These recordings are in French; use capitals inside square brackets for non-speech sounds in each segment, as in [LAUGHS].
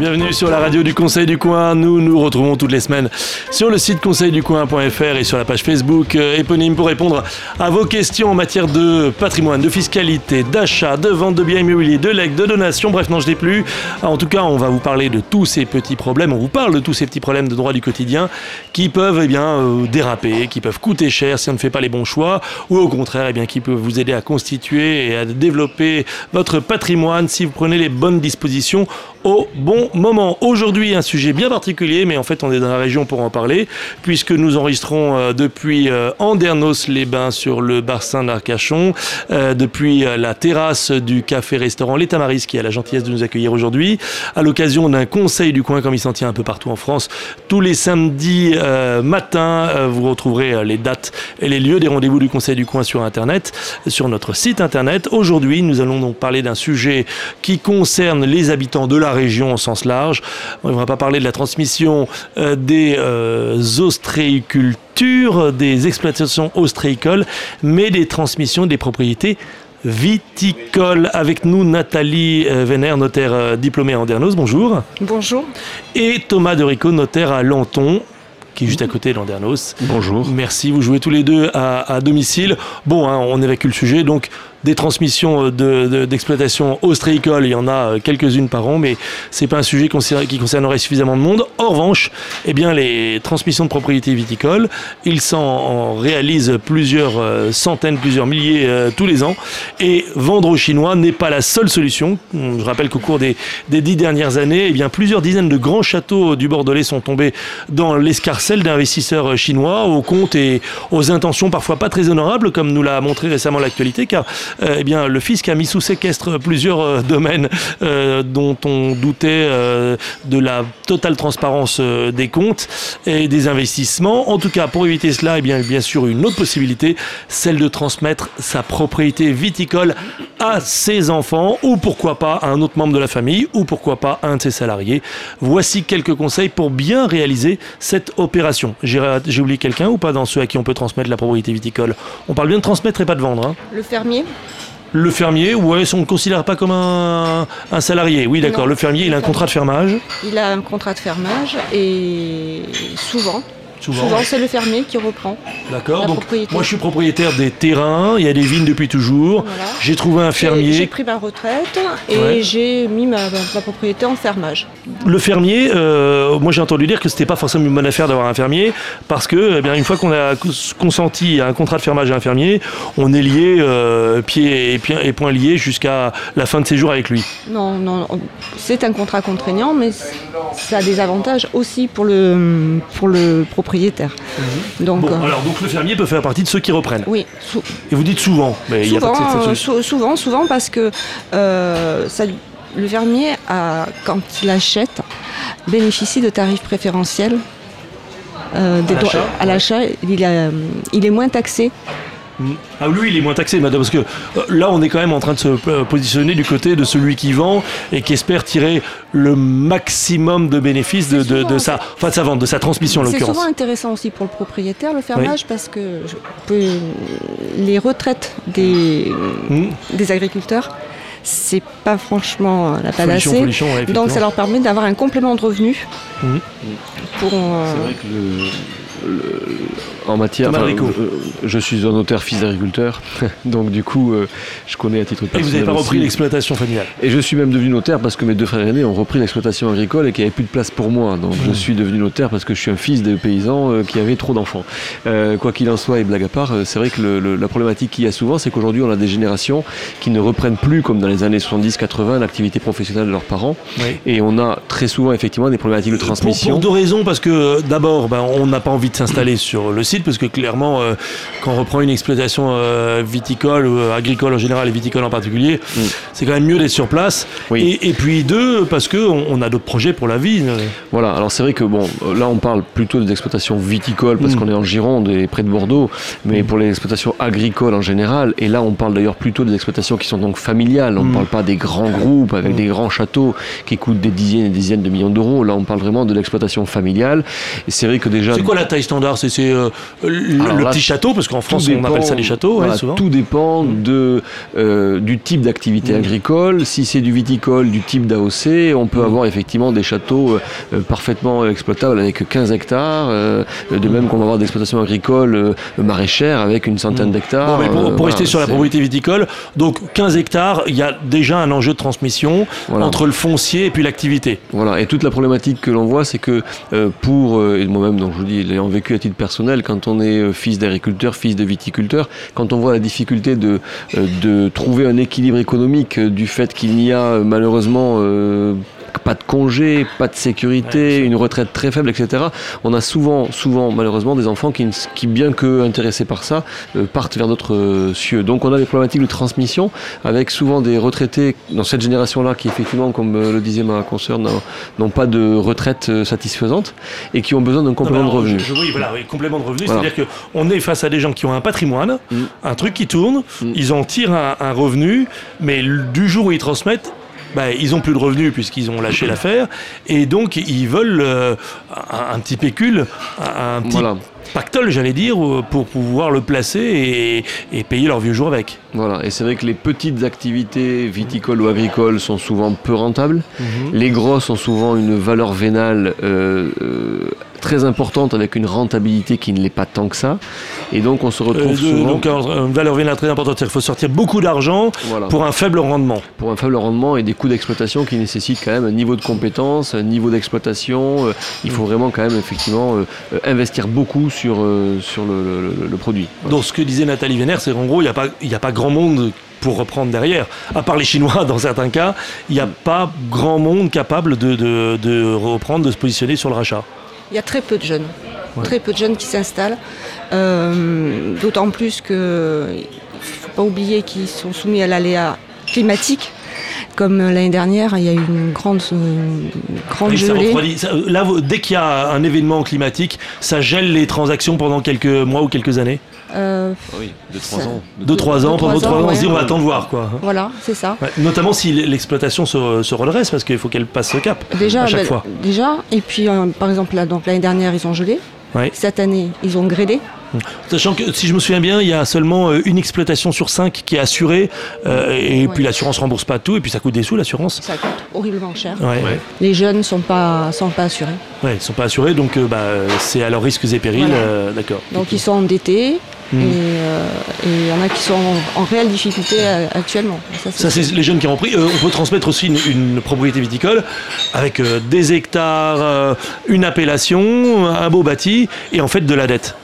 Bienvenue sur la radio du Conseil du Coin. Nous nous retrouvons toutes les semaines sur le site conseilducoin.fr et sur la page Facebook euh, éponyme pour répondre à vos questions en matière de patrimoine, de fiscalité, d'achat, de vente de biens immobiliers, de legs, de donation. Bref, non, je n'ai plus. En tout cas, on va vous parler de tous ces petits problèmes. On vous parle de tous ces petits problèmes de droit du quotidien qui peuvent eh bien, euh, déraper, qui peuvent coûter cher si on ne fait pas les bons choix ou au contraire, eh bien, qui peuvent vous aider à constituer et à développer votre patrimoine si vous prenez les bonnes dispositions au bon moment. Aujourd'hui, un sujet bien particulier, mais en fait, on est dans la région pour en parler, puisque nous enregistrons euh, depuis euh, Andernos-les-Bains sur le bassin d'Arcachon, euh, depuis la terrasse du café-restaurant Les Tamaris, qui a la gentillesse de nous accueillir aujourd'hui, à l'occasion d'un conseil du coin, comme il s'en tient un peu partout en France. Tous les samedis matin, vous retrouverez les dates et les lieux des rendez-vous du conseil du coin sur Internet, sur notre site Internet. Aujourd'hui, nous allons donc parler d'un sujet qui concerne les habitants de la région au sens large. On ne va pas parler de la transmission euh, des euh, ostréicultures, des exploitations ostréicoles, mais des transmissions des propriétés viticoles. Avec nous, Nathalie Vénère, euh, notaire diplômée à Andernos. Bonjour. Bonjour. Et Thomas Derico, notaire à Lanton qui est juste à côté de Landernos. Bonjour. Merci, vous jouez tous les deux à, domicile. Bon, hein, on évacue le sujet, donc des transmissions euh, d'exploitation de, ostréicole, il y en a euh, quelques-unes par an, mais c'est pas un sujet qui concernerait suffisamment de monde. En revanche, eh bien, les transmissions de propriété viticole, ils s'en réalisent plusieurs euh, centaines, plusieurs milliers tous les ans. Et vendre aux Chinois n'est pas la seule solution. Je rappelle qu'au cours des, des, dix dernières années, eh bien, plusieurs dizaines de grands châteaux du Bordelais sont tombés dans l'escarcelle d'investisseurs chinois au compte et aux intentions parfois pas très honorables, comme nous l'a montré récemment l'actualité, car eh bien, le fisc a mis sous séquestre plusieurs euh, domaines euh, dont on doutait de la totale transparence des comptes et des investissements. En tout cas, pour éviter cela, eh bien, bien sûr, une autre possibilité, celle de transmettre sa propriété viticole à ses enfants ou pourquoi pas à un autre membre de la famille ou pourquoi pas à un de ses salariés. Voici quelques conseils pour bien réaliser cette opération. J'ai oublié quelqu'un ou pas dans ceux à qui on peut transmettre la propriété viticole? On parle bien de transmettre et pas de vendre. Hein? Le fermier le fermier, ouais, on ne considère pas comme un, salarié. Oui, d'accord. Le fermier, il a un contrat de fermage. Il a un contrat de fermage et souvent, Souvent, c'est le fermier qui reprend. D'accord. Donc, moi, je suis propriétaire des terrains. Il y a des vignes depuis toujours. J'ai trouvé un fermier. J'ai pris ma retraite et j'ai mis ma, propriété en fermage. Le fermier, euh, moi, j'ai entendu dire que c'était pas forcément une bonne affaire d'avoir un fermier parce que, eh bien, une fois qu'on a consenti à un contrat de fermage à un fermier, on est lié euh, pied et, et poings liés jusqu'à la fin de ses jours avec lui. Non, non, c'est un contrat contraignant, mais ça a des avantages aussi pour le, pour le propriétaire Mhm. Donc, euh, alors donc le fermier peut faire partie de ceux qui reprennent. Oui. Et vous dites souvent, mais il y a pas de euh, souvent, souvent parce que euh, le fermier, a, quand il achète, bénéficie de tarifs préférentiels. à l'achat, il, il, est moins taxé ah lui, il est moins taxé, madame, parce que euh, là, on est quand même en train de se euh, positionner du côté de celui qui vend et qui espère tirer le maximum de bénéfices de, de, sa, enfin, de sa vente, de sa transmission en l'occurrence. C'est souvent intéressant aussi pour le propriétaire, le fermage, parce que les retraites des, mmh. des agriculteurs, c'est pas franchement la panacée. Donc ça leur permet d'avoir un complément de revenus. Mmh. Pour, euh, C'est vrai que le en matière. je, suis un notaire fils d'agriculteur, [LAUGHS] donc du coup, euh, je connais à titre personnel. Et vous n'avez pas repris l'exploitation familiale? Et je suis même devenu notaire parce que mes deux frères aînés ont repris l'exploitation agricole et qu'il n'y avait plus de place pour moi. Donc je suis devenu notaire parce que je suis un fils des paysans euh, qui avaient trop d'enfants. Euh, quoi qu'il en soit, et blague à part, c'est vrai que la problématique qu'il y a souvent, c'est qu'aujourd'hui, on a des générations qui ne reprennent plus, comme dans les années 70-80, l'activité professionnelle de leurs parents. Et on a très souvent, effectivement, des problématiques de transmission. Pour, deux raisons, parce que d'abord, ben, on n'a pas envie de s'installer sur le site parce que clairement, euh, quand on reprend une exploitation euh, viticole ou euh, agricole en général et viticole en particulier, mm. c'est quand même mieux d'être sur place. Et, puis deux, parce qu'on on a d'autres projets pour la vie. Voilà, alors c'est vrai que bon, là on parle plutôt des exploitations viticoles parce mm. qu'on est en Gironde et près de Bordeaux, mais mm. pour les exploitations agricoles en général, et là on parle d'ailleurs plutôt des exploitations qui sont donc familiales, on ne parle pas des grands groupes avec des grands châteaux qui coûtent des dizaines et des dizaines de millions d'euros, là on parle vraiment de l'exploitation familiale. Et c'est vrai que déjà... C'est quoi la taille standard? C'est le, petit château, parce qu'en France, on appelle ça les châteaux. Tout dépend mm. de, du type d'activité mm. agricole. Si c'est du viticole, du type d'AOC, on peut mm. avoir effectivement des châteaux parfaitement exploitables avec 15 hectares. de même qu'on va avoir des exploitations agricoles maraîchères avec une centaine d'hectares. pour, rester sur la propriété viticole, donc 15 hectares, il y a déjà un enjeu de transmission entre le foncier et puis l'activité. Voilà, et toute la problématique que l'on voit, c'est que euh, pour, euh, et moi-même, donc je vous dis, l'ayant vécu à titre personnel, quand on est euh, fils d'agriculteur, fils de viticulteur, quand on voit la difficulté de, de trouver un équilibre économique du fait qu'il n'y a malheureusement pas de congé, pas de sécurité, une retraite très faible, etc. On a souvent, souvent, malheureusement, des enfants qui, qui bien que intéressés par ça, euh, partent vers d'autres euh, cieux. Donc on a des problématiques de transmission avec souvent des retraités dans cette génération-là qui, effectivement, comme euh, le disait ma consoeur, n'ont pas de retraite satisfaisante et qui ont besoin d'un complément de revenu. oui, voilà, complément de revenu, c'est-à-dire qu'on est face à des gens qui ont un patrimoine, mm. un truc qui tourne, mm. ils en tirent un revenu, mais du jour où ils transmettent, bah, ils ont plus de revenus puisqu'ils ont lâché [CLEARS THROAT] l'affaire et donc ils veulent euh, un, petit pécule, un, petit pactole, j'allais dire, pour pouvoir le placer et, payer leurs vieux jours avec. Voilà, et c'est vrai que les petites activités viticoles ou agricoles sont souvent peu rentables. Mhm. Les grosses ont souvent une valeur vénale euh, euh, très importante avec une rentabilité qui ne l'est pas tant que ça. Et donc on se retrouve euh, souvent... Donc une valeur vénale très importante, c'est qu'il faut sortir beaucoup d'argent pour un faible rendement. Pour un faible rendement et des coûts d'exploitation qui nécessitent quand même un niveau de compétence, un niveau d'exploitation. Euh, il faut mm. vraiment quand même effectivement euh, investir beaucoup sur, sur le, produit. Donc ce que disait Nathalie Vénère, c'est qu'en gros, il n'y a, pas, a pas grand monde pour reprendre derrière. À part les Chinois, [LAUGHS] dans certains cas, il n'y a pas grand monde capable de, de, reprendre, de se positionner sur le rachat. Il y a très peu de jeunes, très peu de jeunes qui s'installent. Euh, d'autant plus qu'il ne faut pas oublier qu'ils sont soumis à l'aléa climatique. Comme l'année dernière, il y a eu une grande, grande gelée. là, dès qu'il y a un événement climatique, ça gèle les transactions pendant quelques mois ou quelques années euh, oui, de 3 ans. De 3 ans, pendant 3 ans, on se dit on va attendre voir quoi. Voilà, c'est ça. notamment si l'exploitation se, se, redresse parce qu'il faut qu'elle passe ce cap déjà, à chaque bah, fois. Déjà, et puis euh, par exemple l'année dernière ils ont gelé. Cette année ils ont grêlé. Sachant que si je me souviens bien, il y a seulement euh, une exploitation sur cinq qui est assurée, et puis l'assurance rembourse pas tout, et puis ça coûte des sous l'assurance. Ça coûte horriblement cher. Les jeunes sont pas sont pas assurés. Ouais, ils sont pas assurés, donc bah, c'est à leurs risques et périls, d'accord. Donc ils sont endettés. Euh, et il y en a qui sont en, réelle difficulté euh, actuellement. Ça, c'est les jeunes qui ont pris. Euh, on peut transmettre aussi une, propriété viticole avec des hectares, une appellation, un beau bâti et en fait de la dette.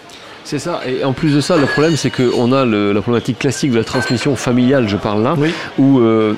C'est ça. Et en plus de ça, le problème, c'est qu'on a la problématique classique de la transmission familiale, je parle là, où euh,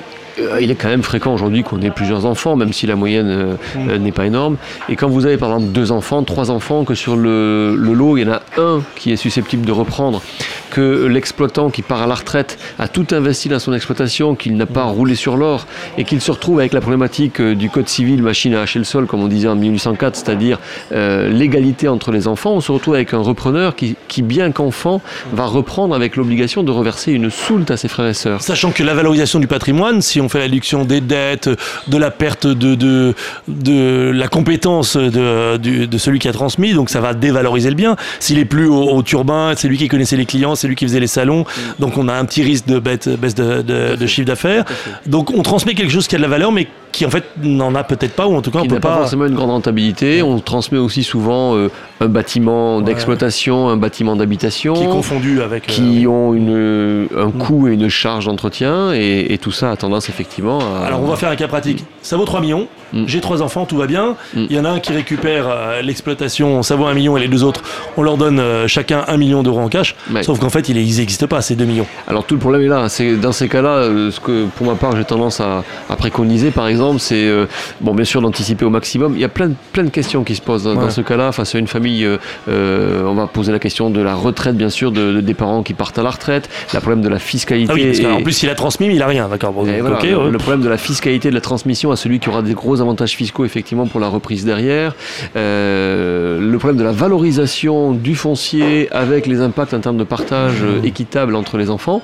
il est quand même fréquent aujourd'hui qu'on ait plusieurs enfants, même si la moyenne euh, mm. euh, n'est pas énorme. Et quand vous avez par exemple deux enfants, trois enfants, que sur le, lot, il y en a un qui est susceptible de reprendre, que l'exploitant qui part à la retraite a tout investi dans son exploitation, qu'il n'a pas roulé sur l'or, et qu'il se retrouve avec la problématique du code civil machine à hacher le sol, comme on disait en 1804, c'est-à-dire l'égalité entre les enfants, on se retrouve avec un repreneur qui, qui bien qu'enfant, va reprendre avec l'obligation de reverser une soulte à ses frères et sœurs. Sachant que la valorisation du patrimoine, si on fait la réduction des dettes, de la perte de, de, de la compétence de, de, celui qui a transmis, donc ça va dévaloriser le bien. S'il est plus au, turbin, c'est lui qui connaissait les clients, c'est lui qui faisait les salons, donc on a un petit risque de baisse de, de chiffre d'affaires. Donc on transmet quelque chose qui a de la valeur, mais qui en fait n'en a peut-être pas ou en tout cas on peut pas... forcément une grande rentabilité. On transmet aussi souvent euh, un bâtiment d'exploitation, un bâtiment d'habitation qui est confondu avec qui euh, ont une, un mm. coût et une charge d'entretien et, tout ça a tendance effectivement à... Alors on va faire un cas pratique. Ça vaut 3 millions. Mm. J'ai trois enfants, tout va bien. Mm. Il y en a un qui récupère euh, l'exploitation, ça vaut 1 million et les deux autres, on leur donne chacun 1 million d'euros en cash. Sauf qu'en fait, ils n'existent pas ces 2 millions. Alors tout le problème est là. C'est dans ces cas-là, ce que pour ma part j'ai tendance à, à préconiser par exemple c'est euh, bon, bien sûr d'anticiper au maximum. Il y a plein, plein de questions qui se posent dans, ce cas-là. Face à une famille, euh, euh, on va poser la question de la retraite, bien sûr, de, des parents qui partent à la retraite, le problème de la fiscalité. Ah en plus, il a transmis, mais il a rien, d'accord. le, problème de la fiscalité de la transmission à celui qui aura des gros gros avantages fiscaux effectivement pour la reprise derrière. le problème de la valorisation du foncier avec les impacts en termes de partage mmh. équitable entre les enfants.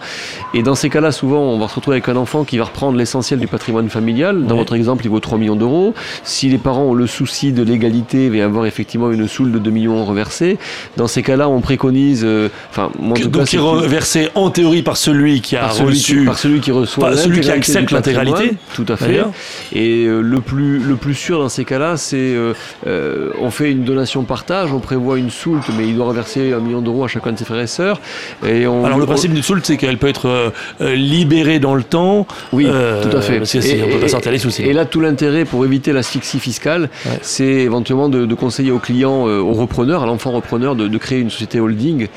Et dans ces cas-là, souvent, on va se retrouver avec un enfant qui va reprendre l'essentiel du patrimoine familial. Dans votre exemple, il vaut 3 millions d'euros. Si les parents ont le souci de l'égalité, il va y avoir effectivement une soule de 2 millions reversée. Dans ces cas-là, on préconise. Euh, enfin, donc, qui est reversé en théorie par celui qui a reçu. par celui qui reçoit. celui qui accepte l'intégralité. Tout à fait. Et euh, le, plus, le plus sûr dans ces cas-là, c'est euh, on fait une donation partage, on prévoit une soulte, mais il doit reverser un million d'euros à chacun de ses frères et sœurs. Et on, Alors le principe d'une soulte, c'est qu'elle peut être libérée dans le temps. Oui, tout à fait. Parce et, on peut pas sortir les soucis. Et là, tout l'intérêt pour éviter l'asphyxie fiscale, c'est éventuellement de, conseiller au client, au repreneur, à l'enfant repreneur, de, créer une société holding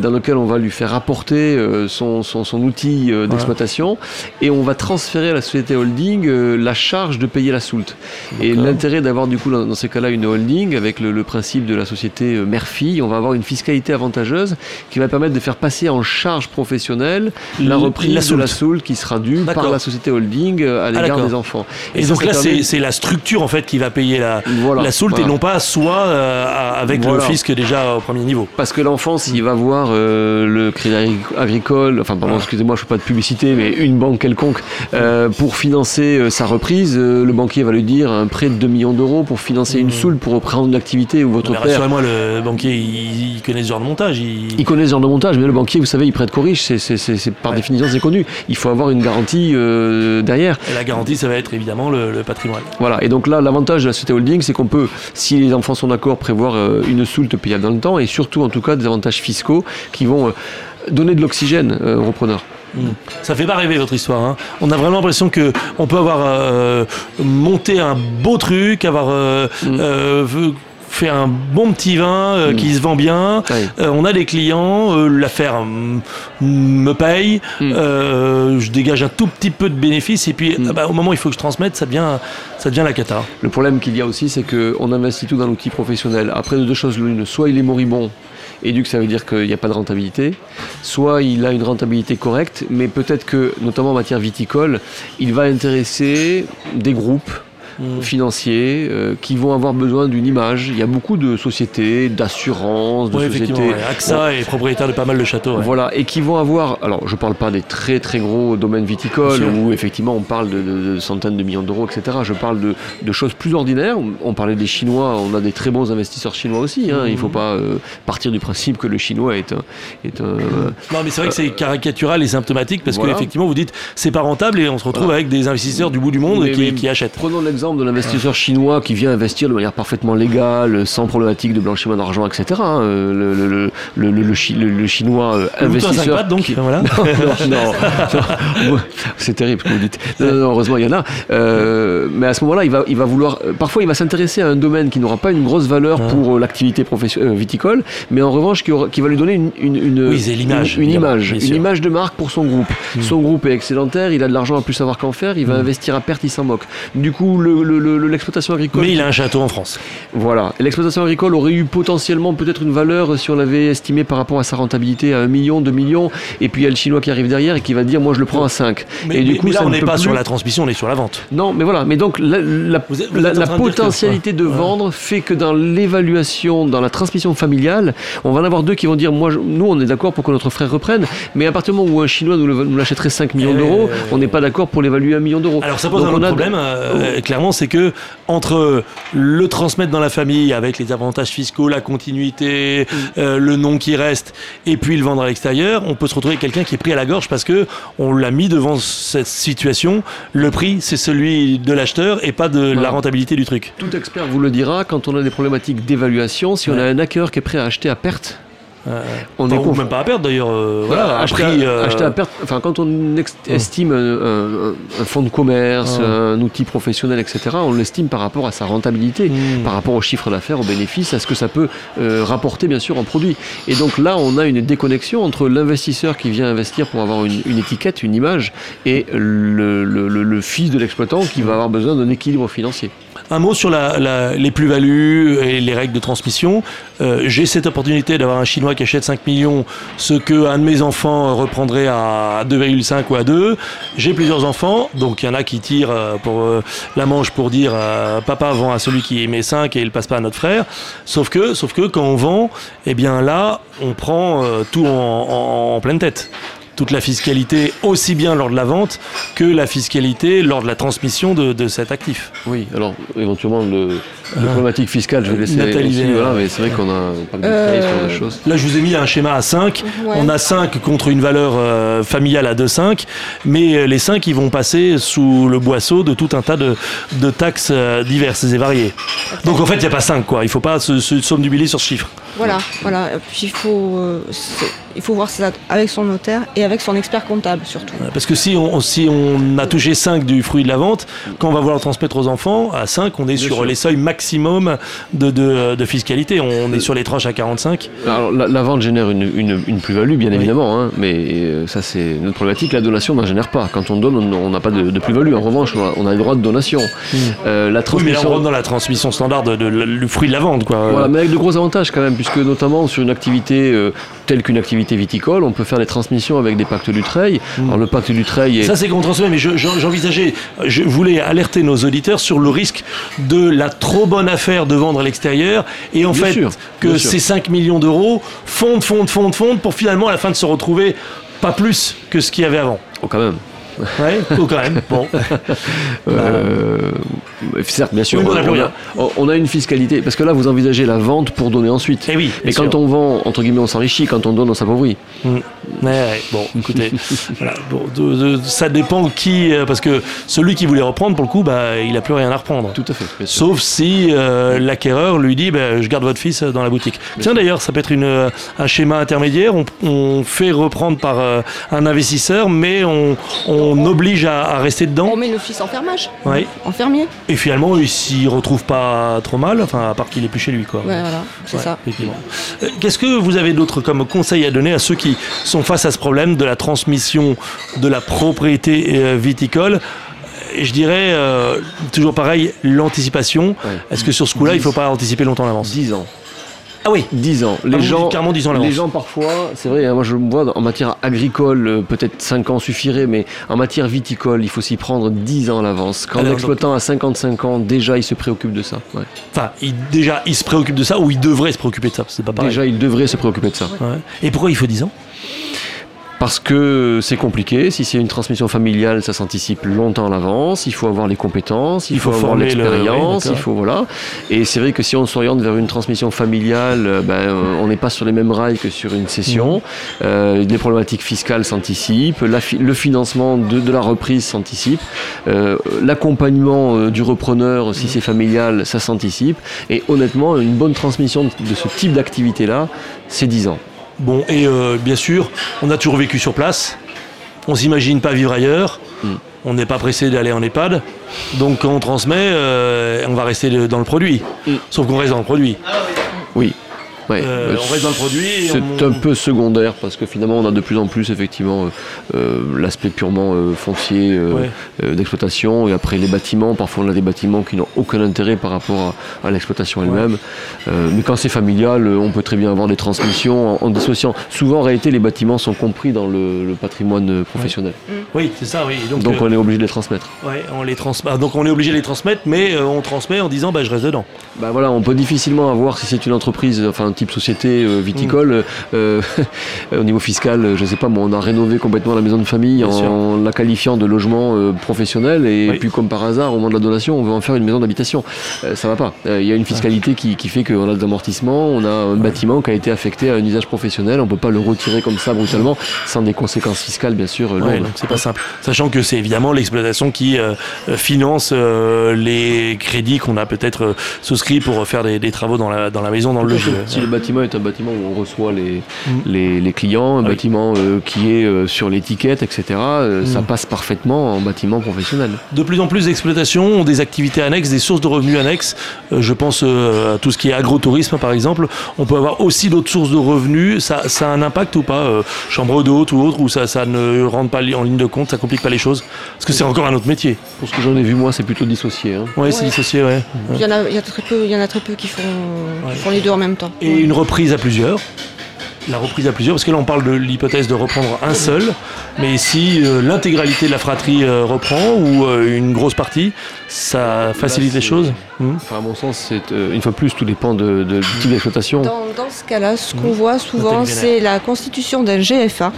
dans laquelle on va lui faire apporter son, son, son, outil d'exploitation et on va transférer à la société holding la charge de payer la soulte. Et l'intérêt d'avoir du coup dans, ces cas-là une holding avec le, principe de la société mère-fille, on va avoir une fiscalité avantageuse qui va permettre de faire passer en charge professionnelle la reprise de la soulte qui sera due par la société holding à l'égard des enfants. Et, donc là, c'est la structure en fait qui va payer la, la soulte et non pas soit avec le fisc déjà au premier niveau. Parce que l'enfant, s'il va voir le crédit agricole, enfin pardon, excusez-moi, je ne fais pas de publicité, mais une banque quelconque, euh, pour financer euh, sa reprise, euh, le banquier va lui dire un prêt de 2 millions d'euros pour financer une mmh. soule pour reprendre une activité ou votre mais père. moi le banquier, il, connaît ce genre de montage. Il... connaît ce genre de montage, mais le banquier, vous savez, il prête qu'au riche, c'est par définition, c'est connu. Il faut avoir une garantie derrière. Et la garantie, ça va être évidemment le, patrimoine. Voilà, et donc là, l'avantage de la société holding, c'est qu'on peut, si les enfants sont d'accord, prévoir une soulte payable dans le temps et surtout, en tout cas, des avantages fiscaux qui vont donner de l'oxygène euh, aux repreneurs. Hmm. Ça fait pas rêver votre histoire. Hein. On a vraiment l'impression que on peut avoir euh, monté un beau truc, avoir euh, hmm. fait un bon petit vin hmm. qui se vend bien. on a des clients, l'affaire me paye, je dégage un tout petit peu de bénéfices et puis ah bah, au moment où il faut que je transmette, ça devient, ça devient la cata. Le problème qu'il y a aussi, c'est qu'on investit tout dans l'outil professionnel. Après, de deux choses l'une, soit il est moribond coup ça veut dire qu'il n'y a pas de rentabilité, soit il a une rentabilité correcte, mais peut-être que, notamment en matière viticole, il va intéresser des groupes Mm. financiers euh, qui vont avoir besoin d'une image. Il y a beaucoup de sociétés, d'assurances, de sociétés. AXA est propriétaire de pas mal de châteaux. Voilà, et qui vont avoir. Alors, je ne parle pas des très très gros domaines viticoles où effectivement on parle de, centaines de millions d'euros, etc. Je parle de, choses plus ordinaires. On parlait des Chinois, on a des très bons investisseurs chinois aussi. Hein. Il ne faut mm. pas euh, partir du principe que le chinois est un. Est un [COUGHS] non, mais c'est vrai que c'est caricatural et symptomatique parce qu'effectivement vous dites c'est pas rentable et on se retrouve avec des investisseurs du bout du monde qui, qui achètent. Prenons l'exemple de l'investisseur chinois qui vient investir de manière parfaitement légale, sans problématique de blanchiment d'argent, etc. Hein, le, le, le, le, chinois euh, investisseur. donc, voilà. [LAUGHS] non, non, c'est terrible ce que vous dites. heureusement, il y en a. Euh, mais à ce moment-là, il va, il va vouloir. Parfois, il va s'intéresser à un domaine qui n'aura pas une grosse valeur pour euh, l'activité viticole, mais en revanche, qui, va lui donner une, une, une, image, une, image, une image de marque pour son groupe. Hmm. Son groupe est excédentaire, il a de l'argent à plus savoir qu'en faire, il va hmm. investir à perte, il s'en moque. Du coup, le l'exploitation agricole. Mais il a un château en France. Voilà. L'exploitation agricole aurait eu potentiellement peut-être une valeur si on l'avait estimé par rapport à sa rentabilité à 1 million, 2 millions. Et puis il y a le chinois qui arrive derrière et qui va dire Moi je le prends à 5. Mais, et du coup, là, on n'est pas sur la transmission, on est sur la vente. Non, mais voilà. Mais donc la, potentialité de, vendre fait que dans l'évaluation, dans la transmission familiale, on va en avoir deux qui vont dire Moi, nous, on est d'accord pour que notre frère reprenne. Mais à partir du moment où un chinois nous l'achèterait 5 millions eh d'euros, on n'est pas d'accord pour l'évaluer à 1 million d'euros. Alors ça pose un autre problème, euh, clairement, c'est que entre le transmettre dans la famille avec les avantages fiscaux, la continuité, mm. euh, le nom qui reste, et puis le vendre à l'extérieur, on peut se retrouver avec quelqu'un qui est pris à la gorge parce que on l'a mis devant cette situation. Le prix, c'est celui de l'acheteur et pas de la rentabilité du truc. Tout expert vous le dira quand on a des problématiques d'évaluation. Si on a un hacker qui est prêt à acheter à perte, on est même pas à perdre d'ailleurs. Euh, voilà, acheter, à, acheter, à, perte. Enfin, quand on estime un, fonds de commerce, un outil professionnel, etc., on l'estime par rapport à sa rentabilité, hmm. par rapport au chiffre d'affaires, au bénéfice, à ce que ça peut euh, rapporter bien sûr en produit. Et donc là, on a une déconnexion entre l'investisseur qui vient investir pour avoir une, étiquette, une image, et le, le, le fils de l'exploitant qui va avoir besoin d'un équilibre financier. Un mot sur les plus-values et les règles de transmission. J'ai cette opportunité d'avoir un Chinois qui achète 5 millions, ce que un de mes enfants reprendrait à 2,5 ou à 2. J'ai plusieurs enfants, donc il y en a qui tirent pour la manche pour dire papa vend à celui qui met 5 et il passe pas à notre frère. Sauf que, sauf que quand on vend, eh bien là, on prend tout en pleine tête toute la fiscalité, aussi bien lors de la vente que la fiscalité lors de la transmission de, cet actif. Oui, alors éventuellement le, la ah. problématique fiscale, je vais laisser Nathalie voilà, mais c'est vrai qu'on a pas de euh, sur choses. Là, je vous ai mis un schéma à 5. On a 5 contre une valeur euh, familiale à 2,5, mais euh, les 5, ils vont passer sous le boisseau de tout un tas de, de taxes diverses et variées. Donc en fait, il n'y a pas 5, quoi. Il ne faut pas se, se somnubiler sur ce chiffre. Voilà, voilà. Puis il faut, il faut voir ça avec son notaire et avec son expert comptable surtout. Parce que si on, si on a touché 5 du fruit de la vente, quand on va vouloir transmettre aux enfants, à 5, on est sur les seuils maximum de, de, fiscalité. On est sur les tranches à 45. Alors la, vente génère une, une, plus-value, bien évidemment, hein, mais euh, ça c'est notre problématique. La donation n'en génère pas. Quand on donne, on n'a pas de, plus-value. En revanche, on a le droit de donation. Hmm. Euh, la transmission... Oui, mais on rentre dans la transmission standard du fruit de la vente. Quoi. Voilà, mais avec de gros avantages quand même, puisque notamment sur une activité euh, telle qu'une activité viticole, on peut faire des transmissions avec des pactes du treil. Hmm. Alors le pacte du treil est... Ça c'est contre mais j'envisageais, je, voulais alerter nos auditeurs sur le risque de la trop bonne affaire de vendre à l'extérieur et en fait que ces 5 millions d'euros fondent, fondent, fondent, fondent pour finalement à la fin de se retrouver pas plus que ce qu'il y avait avant. Oh quand même. Ouais, ou quand même. Bon. [LAUGHS] Euh, certes, bien sûr. on, a, une fiscalité. Parce que là, vous envisagez la vente pour donner ensuite. Et eh oui, Mais quand on vend, entre guillemets, on s'enrichit. Quand on donne, on s'appauvrit. Mm. Bon, écoutez. [LAUGHS] ça dépend qui. Euh, parce que celui qui voulait reprendre, pour le coup, bah, il n'a plus rien à reprendre. Tout à fait. Sauf si euh, l'acquéreur lui dit bah, Je garde votre fils dans la boutique. Tiens, d'ailleurs, ça peut être une, un schéma intermédiaire. On, fait reprendre par un investisseur, mais on on oblige à, rester dedans. On met le fils en fermage, oui. en fermier. Et finalement, il s'y retrouve pas trop mal, enfin, à part qu'il est plus chez lui. Quoi. Ouais, voilà, c'est ça. Euh, qu'est-ce que vous avez d'autres comme conseils à donner à ceux qui sont face à ce problème de la transmission de la propriété euh, viticole je dirais euh, toujours pareil, l'anticipation. Est-ce que sur ce coup-là, il ne faut pas anticiper longtemps en avance? 10 ans. Ah oui 10 ans. Les, gens, carrément 10 ans les gens parfois, c'est vrai, hein, moi je me vois en matière agricole, euh, peut-être 5 ans suffirait, mais en matière viticole, il faut s'y prendre 10 ans à l'avance. Quand l'exploitant a 55 ans, déjà il se préoccupe de ça. Enfin, il, déjà il se préoccupe de ça ou il devrait se préoccuper de ça, c'est pas pareil. Déjà il devrait se préoccuper de ça. Et pourquoi il faut 10 ans? Parce que c'est compliqué. Si c'est une transmission familiale, ça s'anticipe longtemps à l'avance. Il faut avoir les compétences, il, faut, avoir l'expérience, il faut voilà. Et c'est vrai que si on s'oriente vers une transmission familiale, euh, ben, on n'est pas sur les mêmes rails que sur une cession. Euh, les problématiques fiscales s'anticipent, le financement de, la reprise s'anticipe, euh, l'accompagnement du repreneur, si c'est familial, ça s'anticipe. Et honnêtement, une bonne transmission de ce type d'activité-là, c'est 10 ans. Bon, et euh, bien sûr, on a toujours vécu sur place. On s'imagine pas vivre ailleurs. Hmm. On n'est pas pressé d'aller en EHPAD. Donc quand on transmet, euh, on va rester dans le produit. Hmm. Sauf qu'on reste dans le produit. Oui. Euh, on reste dans le produit. C'est un peu secondaire parce que finalement on a de plus en plus effectivement euh, euh, l'aspect purement foncier d'exploitation et après les bâtiments. Parfois on a des bâtiments qui n'ont aucun intérêt par rapport à, l'exploitation elle-même. mais quand c'est familial, on peut très bien avoir des transmissions en, dissociant. Souvent en réalité les bâtiments sont compris dans le, patrimoine professionnel. Oui, c'est ça. Oui. donc, on est obligé de les transmettre. on les trans... Ah, donc on est obligé de les transmettre, mais on transmet en disant bah, je reste dedans. Bah voilà, on peut difficilement avoir si c'est une entreprise, enfin type société euh, viticole, euh, [LAUGHS] au niveau fiscal, je ne sais pas, on a rénové complètement la maison de famille en la qualifiant de logement euh, professionnel et puis comme par hasard, au moment de la donation, on veut en faire une maison d'habitation. ça va pas. Il y a une fiscalité qui, fait qu'on a des amortissements, on a un bâtiment qui a été affecté à un usage professionnel, on peut pas le retirer comme ça brutalement sans des conséquences fiscales bien sûr. c'est pas simple. Sachant que c'est évidemment l'exploitation qui finance les crédits qu'on a peut-être souscrits pour faire des, travaux dans la, dans la maison, dans le logis. Le bâtiment est un bâtiment où on reçoit les, mm. les, clients, un ah bâtiment euh, qui est euh, sur l'étiquette, etc. Euh, ça mm. passe parfaitement en bâtiment professionnel. De plus en plus d'exploitations ont des activités annexes, des sources de revenus annexes. je pense à tout ce qui est agrotourisme, par exemple. On peut avoir aussi d'autres sources de revenus. Ça, ça, a un impact ou pas Chambre d'hôte ou autre, ou ça, ça ne rentre pas en ligne de compte, ça complique pas les choses? Parce que c'est encore un autre métier. Pour ce que j'en ai vu, moi, c'est plutôt dissocié. Hein. Oui, c'est dissocié, ouais. Il y, en a, il y, a très peu, il y en a très peu qui font, qui font les deux en même temps. Et une reprise à plusieurs la reprise à plusieurs, parce que là on parle de l'hypothèse de reprendre un seul, mais si euh, l'intégralité de la fratrie euh, reprend ou euh, une grosse partie, ça facilite les choses hmm À mon sens, une fois plus, tout dépend de, type d'exploitation. Dans, ce cas-là, ce qu'on hmm. voit souvent, c'est la constitution d'un GFA.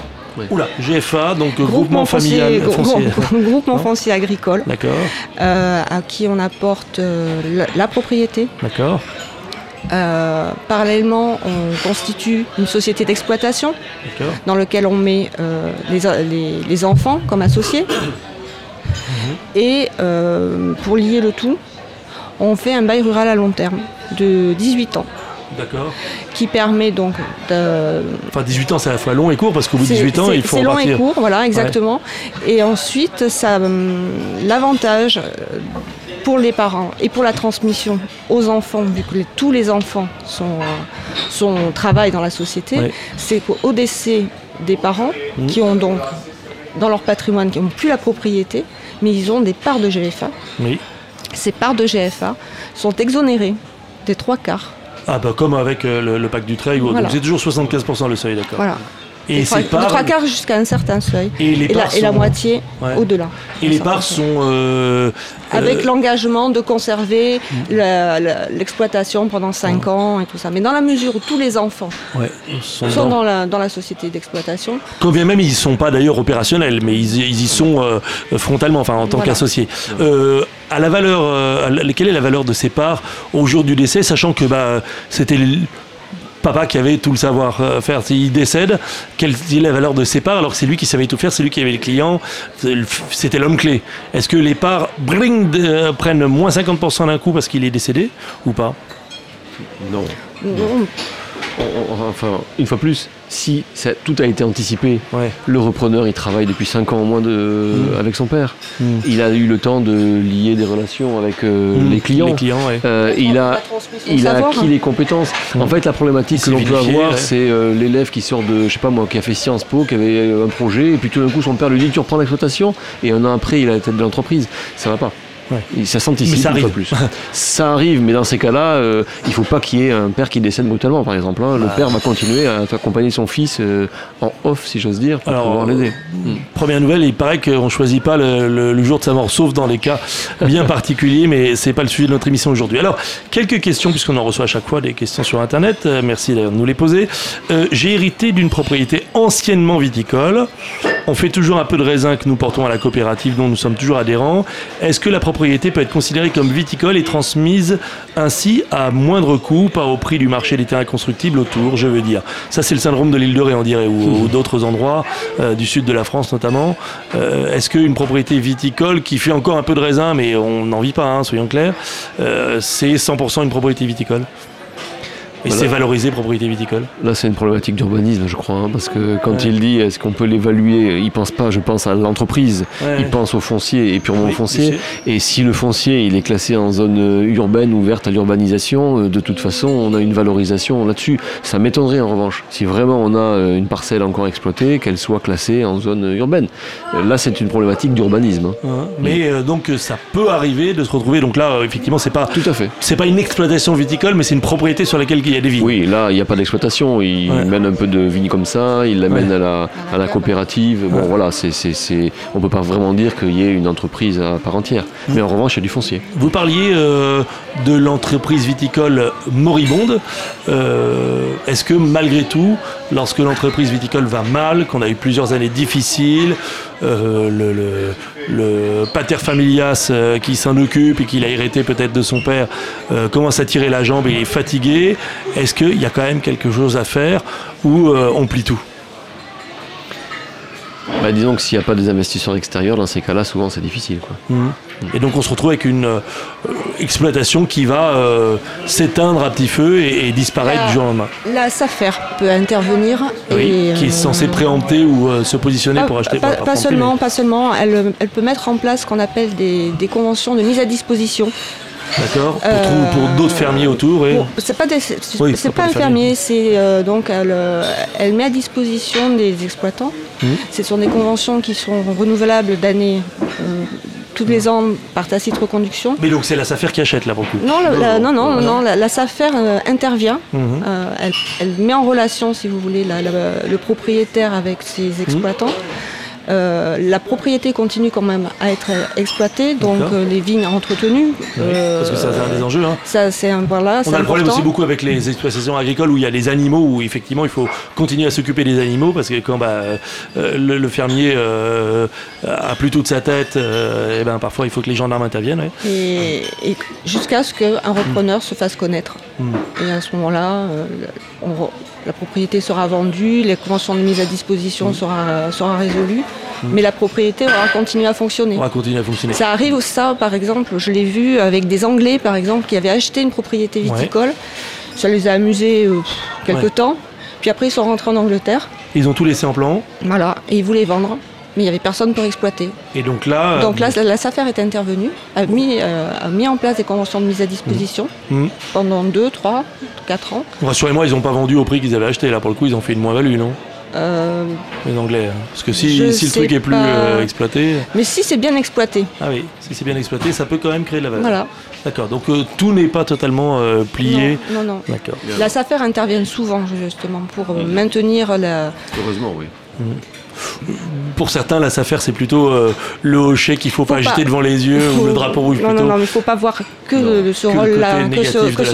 Oula, GFA, donc groupement, familial foncier. [LAUGHS] groupement foncier agricole. D'accord. à qui on apporte la propriété. D'accord. Euh, parallèlement, on constitue une société d'exploitation dans laquelle on met euh, les, enfants comme associés. Mhm. Et euh, pour lier le tout, on fait un bail rural à long terme de 18 ans. D'accord. Qui permet donc de... Enfin 18 ans c'est à la fois long et court parce qu'au bout de 18 ans il faut C'est long et court, voilà exactement. Et ensuite ça, hum, l'avantage pour les parents et pour la transmission aux enfants, vu que tous les enfants sont, sont, travaillent dans la société, c'est qu'au décès des parents, mmh. qui ont donc dans leur patrimoine, qui n'ont plus la propriété, mais ils ont des parts de GFA. Ces parts de GFA sont exonérées des trois quarts. Ah bah comme avec euh, le, pacte du Trade, c'est toujours 75% le seuil, d'accord. Voilà. Et c'est pas trois quarts jusqu'à un certain seuil. Et, la, moitié au-delà. Et les parts sont. Euh, Avec euh, l'engagement de conserver mm. l'exploitation pendant 5 ans et tout ça. Mais dans la mesure où tous les enfants sont, dans... la, dans, la, société d'exploitation. Quand bien même ils ne sont pas d'ailleurs opérationnels, mais ils, y sont euh, frontalement, enfin en tant qu'associés. À la valeur, quelle est la valeur de ces parts au jour du décès, sachant que bah, c'était papa qui avait tout le savoir-faire. S'il décède, quelle est la valeur de ses parts? Alors que c'est lui qui savait tout faire, c'est lui qui avait les clients, c'était l'homme clé. Est-ce que les parts prennent moins 50% d'un coup parce qu'il est décédé ou pas? Non. non enfin, une fois plus, si tout a été anticipé, le repreneur il travaille depuis 5 ans au moins de, mm. avec son père. Mm. Il a eu le temps de lier des relations avec euh, mm. les clients. Euh, il a, il a acquis les compétences. En fait, la problématique que l'on peut avoir, c'est euh, l'élève qui sort de, je sais pas moi, qui a fait Sciences Po, qui avait un projet, et puis tout d'un coup son père lui dit tu reprends l'exploitation, et un an après il a la tête de l'entreprise. Ça va pas. Ouais. Ça s'anticipe arrive. plus. [LAUGHS] ça arrive, mais dans ces cas-là, euh, il ne faut pas qu'il y ait un père qui décède brutalement, par exemple. Hein. Le bah. père va continuer à accompagner son fils euh, en off, si j'ose dire, pour pouvoir l'aider. Euh, hmm. Première nouvelle, il paraît qu'on ne choisit pas le, jour de sa mort, sauf dans les cas bien [LAUGHS] particuliers, mais ce n'est pas le sujet de notre émission aujourd'hui. Alors, quelques questions, puisqu'on en reçoit à chaque fois des questions sur Internet. merci d'ailleurs de nous les poser. J'ai hérité d'une propriété anciennement viticole. On fait toujours un peu de raisin que nous portons à la coopérative dont nous sommes toujours adhérents. Est-ce que la propriété peut être considérée comme viticole et transmise ainsi à moindre coût, pas au prix du marché des terrains constructibles autour, je veux dire? Ça, c'est le syndrome de l'île de Ré, on dirait, ou, d'autres endroits euh, du sud de la France notamment. Euh, est-ce qu'une propriété viticole qui fait encore un peu de raisin, mais on n'en vit pas, hein, soyons clairs, euh, c'est 100% une propriété viticole? Et c'est valorisé propriété viticole Là, c'est une problématique d'urbanisme, je crois, hein, parce que quand il dit est-ce qu'on peut l'évaluer, il pense pas, je pense à l'entreprise, il pense au foncier et purement au foncier. Et si le foncier il est classé en zone euh, urbaine ouverte à l'urbanisation, euh, de toute façon, on a une valorisation là-dessus. Ça m'étonnerait en revanche, si vraiment on a euh, une parcelle encore exploitée, qu'elle soit classée en zone urbaine. Là, c'est une problématique d'urbanisme. Hein. Mais donc ça peut arriver de se retrouver. Donc là, effectivement, c'est pas tout à fait. C'est pas une exploitation viticole, mais c'est une propriété sur laquelle il y a des vignes. Oui, là, il n'y a pas d'exploitation. Il mène un peu de vignes comme ça, il l'amène à, la, à la coopérative. Bon, voilà, c'est, c'est, on ne peut pas vraiment dire qu'il y ait une entreprise à part entière. Mmh. Mais en revanche, il y a du foncier. Vous parliez euh, de l'entreprise viticole moribonde. Euh, est-ce que malgré tout, lorsque l'entreprise viticole va mal, qu'on a eu plusieurs années difficiles, euh, le, le, pater familias euh, qui s'en occupe et qu'il a hérité peut-être de son père euh, commence à tirer la jambe et est fatigué, est-ce qu'il y a quand même quelque chose à faire ou on plie tout? Bah, Disons que s'il n'y a pas des investisseurs extérieurs, dans ces cas-là, souvent c'est difficile. Quoi. Mmh. Et donc on se retrouve avec une euh, exploitation qui va euh, s'éteindre à petit feu et, disparaître du jour au lendemain. La SAFER peut intervenir. Oui, qui est censée préempter ou se positionner pour acheter. Pas, pas seulement, pas seulement. Elle, elle, peut mettre en place ce qu'on appelle des, des conventions de mise à disposition D'accord. Pour, pour d'autres fermiers autour. Et... C'est pas, un fermier, c'est euh, donc elle, euh, elle, met à disposition des exploitants. Mmh. Ce sont des conventions qui sont renouvelables d'année. Euh, tous les ans par tacite reconduction. Mais donc c'est la SAFER qui achète là beaucoup Non, non, non, non, la, SAFER intervient. Mmh. Elle, elle, met en relation, si vous voulez, le propriétaire avec ses exploitants. Euh, la propriété continue quand même à être exploitée, donc euh, les vignes entretenues. parce que ça, c'est un des enjeux. Hein. Ça, c'est un, voilà, On a le problème aussi beaucoup avec les exploitations agricoles où il y a les animaux, où effectivement il faut continuer à s'occuper des animaux parce que quand bah, euh, le, fermier a plus toute sa tête, et ben, parfois il faut que les gendarmes interviennent. Et, jusqu'à ce qu'un repreneur se fasse connaître. Hmm. Et à ce moment-là, la propriété sera vendue, les conventions de mise à disposition hmm. sera, sera résolue. Mm. mais la propriété aura continué à fonctionner. Aura continué à fonctionner. Ça arrive aussi, ça, par exemple, je l'ai vu avec des Anglais, par exemple, qui avaient acheté une propriété viticole. Ça les a amusés euh, quelque temps. Puis après, ils sont rentrés en Angleterre. Ils ont tout laissé en plan. Voilà, et ils voulaient vendre mais il n'y avait personne pour exploiter. Et donc là, donc là, euh, la SAFER est intervenue, a mis, euh, a mis en place des conventions de mise à disposition mm. Mm. pendant 2, 3, 4 ans. Rassurez-moi, ils n'ont pas vendu au prix qu'ils avaient acheté. Là, pour le coup, ils ont fait une moins-value, non euh, les Anglais. Hein. Parce que si, le truc est plus euh, exploité. Mais si c'est bien exploité. Ah oui, si c'est bien exploité, ça peut quand même créer de la valeur. Voilà. D'accord, donc euh, tout n'est pas totalement plié. Non, non. D'accord. La SAFER intervient souvent justement pour maintenir la. Heureusement, oui. Mmh pour certains, la SAFER, c'est plutôt euh, le hochet qu'il ne faut, pas, agiter devant les yeux ou le drapeau rouge non, plutôt. Non, non, mais il ne faut pas voir que, ce rôle-là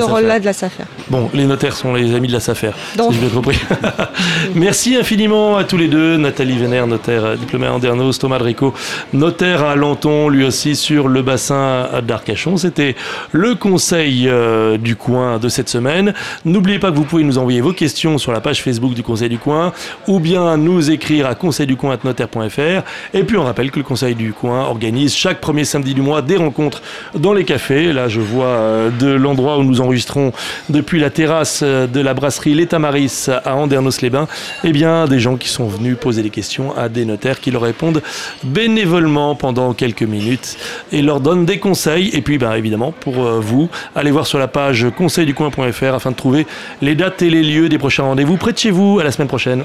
rôle de la SAFER. Bon, les notaires sont les amis de la SAFER, si je vais compris. [LAUGHS] Merci infiniment à tous les deux. Nathalie Vénère, notaire euh, diplômée à Andernos, Thomas Drico, notaire à Lanton, lui aussi sur le bassin d'Arcachon. C'était le conseil euh, du coin de cette semaine. N'oubliez pas que vous pouvez nous envoyer vos questions sur la page Facebook du Conseil du coin ou bien nous écrire à conseil du coin notaire.fr. Et puis on rappelle que le Conseil du coin organise chaque premier samedi du mois des rencontres dans les cafés. Là, je vois euh, de l'endroit où nous enregistrons depuis la terrasse euh, de la brasserie L'État Maris à Andernos-les-Bains, eh bien, des gens qui sont venus poser des questions à des notaires qui leur répondent bénévolement pendant quelques minutes et leur donnent des conseils. Et puis, ben, évidemment, pour euh, vous, allez voir sur la page conseilducoin.fr afin de trouver les dates et les lieux des prochains rendez-vous près de chez vous. À la semaine prochaine.